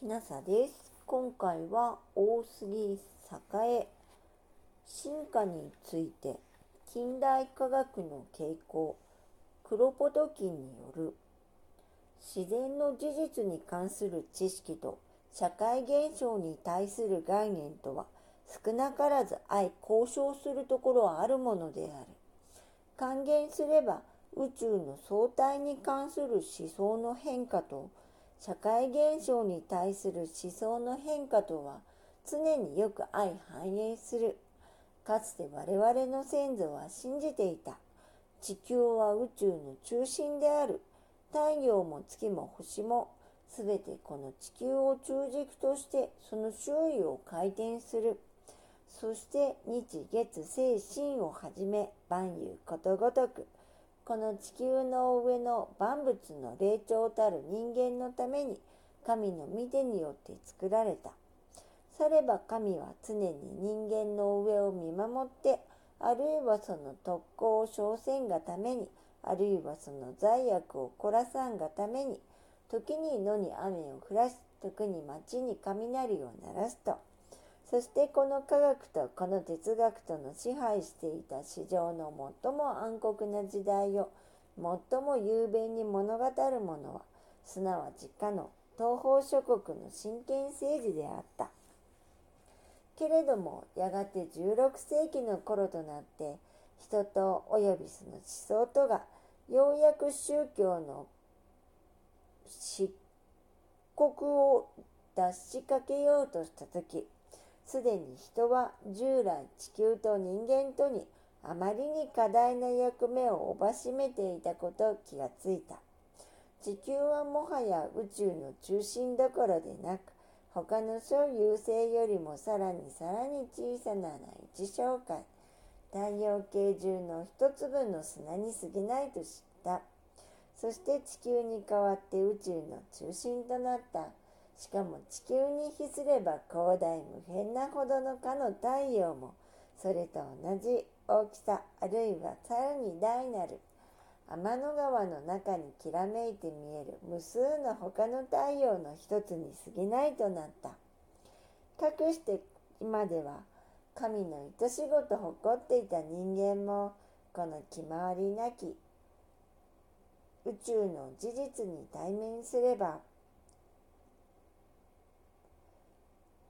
きなさです。今回は大杉栄進化について近代科学の傾向クロポトキンによる自然の事実に関する知識と社会現象に対する概念とは少なからず相交渉するところはあるものである。還元すれば宇宙の相対に関する思想の変化と社会現象に対する思想の変化とは常によく相反映する。かつて我々の先祖は信じていた。地球は宇宙の中心である。太陽も月も星もすべてこの地球を中軸としてその周囲を回転する。そして日月星神をはじめ万有ことごとくこの地球の上の万物の霊長たる人間のために神の御手によって作られた。されば神は常に人間の上を見守って、あるいはその特攻を称せんがために、あるいはその罪悪を凝らさんがために、時に野に雨を降らし、時に町に雷を鳴らすと。そしてこの科学とこの哲学との支配していた史上の最も暗黒な時代を最も雄弁に物語るものはすなわちかの東方諸国の真剣政治であった。けれどもやがて16世紀の頃となって人と及びその思想とがようやく宗教の漆黒を脱しかけようとした時すでに人は従来地球と人間とにあまりに過大な役目を負ばしめていたことを気がついた。地球はもはや宇宙の中心どころでなく、他の小優星よりもさらにさらに小さな一小界、太陽系中の一粒の砂に過ぎないと知った。そして地球に代わって宇宙の中心となった。しかも地球に比すれば広大無辺なほどのかの太陽もそれと同じ大きさあるいはさらに大なる天の川の中にきらめいて見える無数の他の太陽の一つに過ぎないとなった。かくして今では神の愛しごと誇っていた人間もこの決まりなき宇宙の事実に対面すれば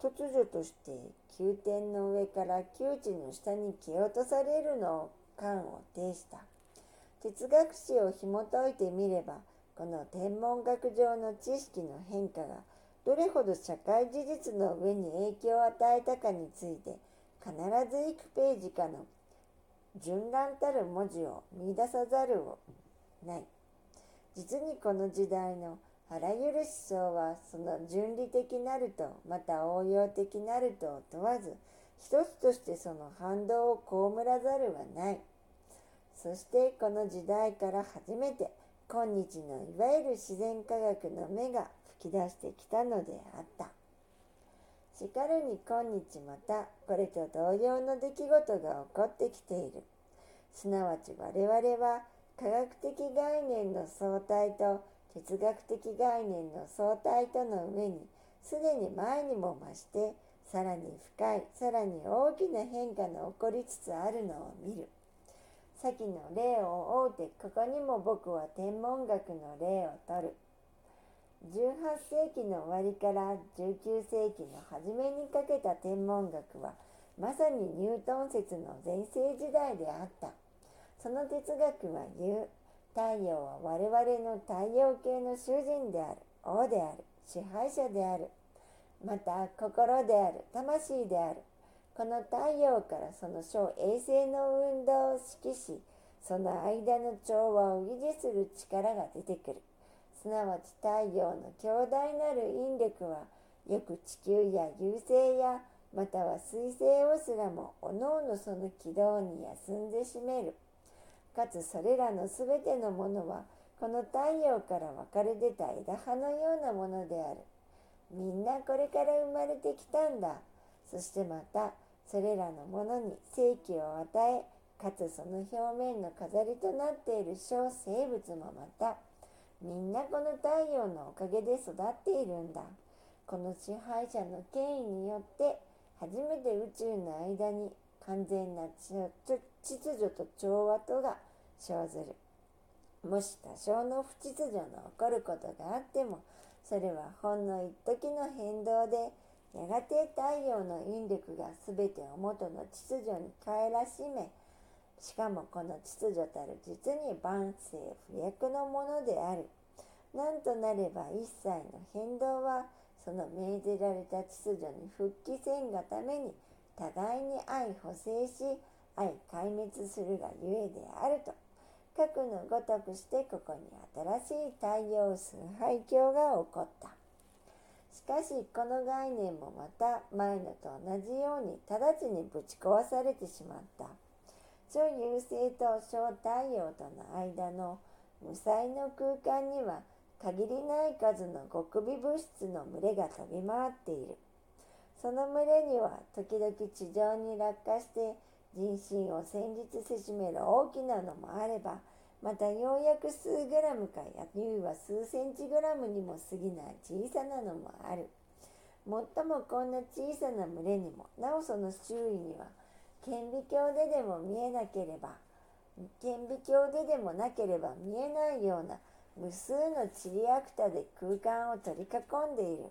突如として宮殿の上から窮地の下に蹴落とされるのを感を呈した。哲学史を紐解いてみれば、この天文学上の知識の変化がどれほど社会事実の上に影響を与えたかについて必ず幾ページかの順乱たる文字を見出さざるをない。実にこの時代のあらゆる思想はその順理的なるとまた応用的なると問わず一つとしてその反動を被らざるはない。そしてこの時代から初めて今日のいわゆる自然科学の芽が吹き出してきたのであった。しかるに今日またこれと同様の出来事が起こってきている。すなわち我々は科学的概念の相対と哲学的概念の相対との上にすでに前にも増してさらに深いさらに大きな変化の起こりつつあるのを見る。先の例を追うてここにも僕は天文学の例を取る。18世紀の終わりから19世紀の初めにかけた天文学はまさにニュートン説の全盛時代であった。その哲学は言う。太陽は我々の太陽系の主人である、王である、支配者である、また心である、魂である。この太陽からその小衛星の運動を指揮し、その間の調和を維持する力が出てくる。すなわち太陽の強大なる引力は、よく地球や流星や、または水星をすらも、おのおのその軌道に休んでしめる。かつそれらのすべてのものはこの太陽から分かれ出た枝葉のようなものである。みんなこれから生まれてきたんだ。そしてまたそれらのものに生気を与え、かつその表面の飾りとなっている小生物もまた、みんなこの太陽のおかげで育っているんだ。この支配者の権威によって初めて宇宙の間に完全な秩序と調和とが生ずる。もし多少の不秩序の起こることがあっても、それはほんの一時の変動で、やがて太陽の引力が全てを元の秩序に変えらしめ、しかもこの秩序たる実に万世不役のものである。なんとなれば一切の変動はその命ぜられた秩序に復帰せんがために互いに相補正し相壊滅するがゆえであると。核のごとくしてここに新しい太陽崇拝教が起こった。しかしこの概念もまた前のと同じように直ちにぶち壊されてしまった。超優勢と小太陽との間の無彩の空間には限りない数の極微物質の群れが飛び回っている。その群れには時々地上に落下して人身を戦術せしめる大きなのもあれば、またようやく数グラムかあるいは数センチグラムにも過ぎない小さなのもある。もっともこんな小さな群れにも、なおその周囲には、顕微鏡ででも見えなければ、顕微鏡ででもなければ見えないような無数のチリアクタで空間を取り囲んでいる。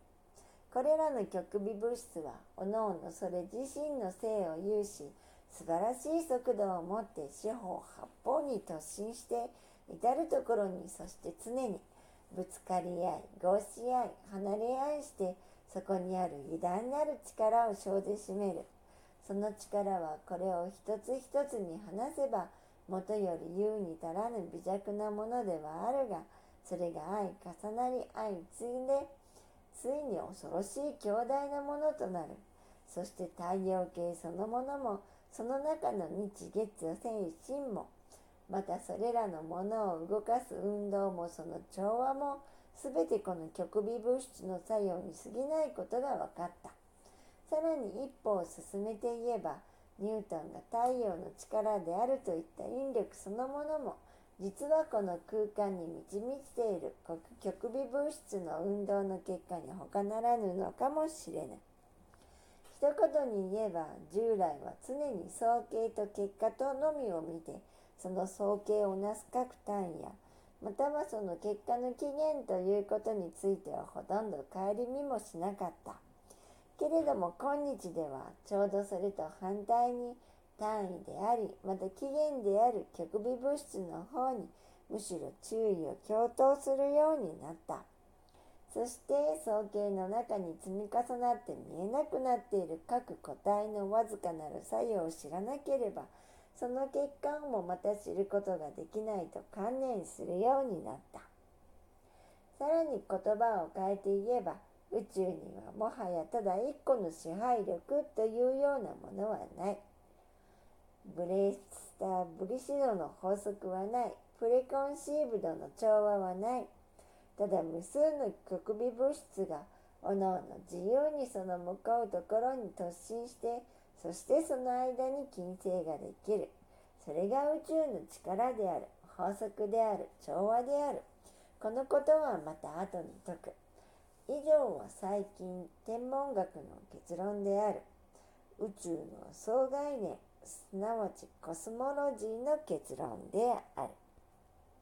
これらの極微物質は、おのおのそれ自身の性を有し、素晴らしい速度を持って四方八方に突進して、至るところに、そして常に、ぶつかり合い、合し合い、離れ合いして、そこにある偉大なる力を生でしめる。その力はこれを一つ一つに話せば、もとより言うに足らぬ微弱なものではあるが、それが相重なり相次いで、ついに恐ろしい強大なものとなる。そして太陽系そのものも、その中の日月星神も、またそれらのものを動かす運動もその調和も、すべてこの極微物質の作用に過ぎないことが分かった。さらに一歩を進めて言えば、ニュートンが太陽の力であるといった引力そのものも実はこの空間に満ち満ちている極微物質の運動の結果に他ならぬのかもしれない。一言に言えば従来は常に総計と結果とのみを見てその総計をなす各単位やまたはその結果の起源ということについてはほとんど顧みもしなかった。けれども今日ではちょうどそれと反対に単位でありまた起源である極微物質の方にむしろ注意を共闘するようになったそして総計の中に積み重なって見えなくなっている各個体のわずかなる作用を知らなければその結果もまた知ることができないと観念するようになったさらに言葉を変えて言えば宇宙にはもはやただ一個の支配力というようなものはない。ブレスター・ブリシドの法則はない。プレコンシーブドの調和はない。ただ無数の極微物質がおのおの自由にその向こうところに突進して、そしてその間に金星ができる。それが宇宙の力である。法則である。調和である。このことはまた後に説く。以上は最近天文学の結論である宇宙の総概念すなわちコスモロジーの結論である。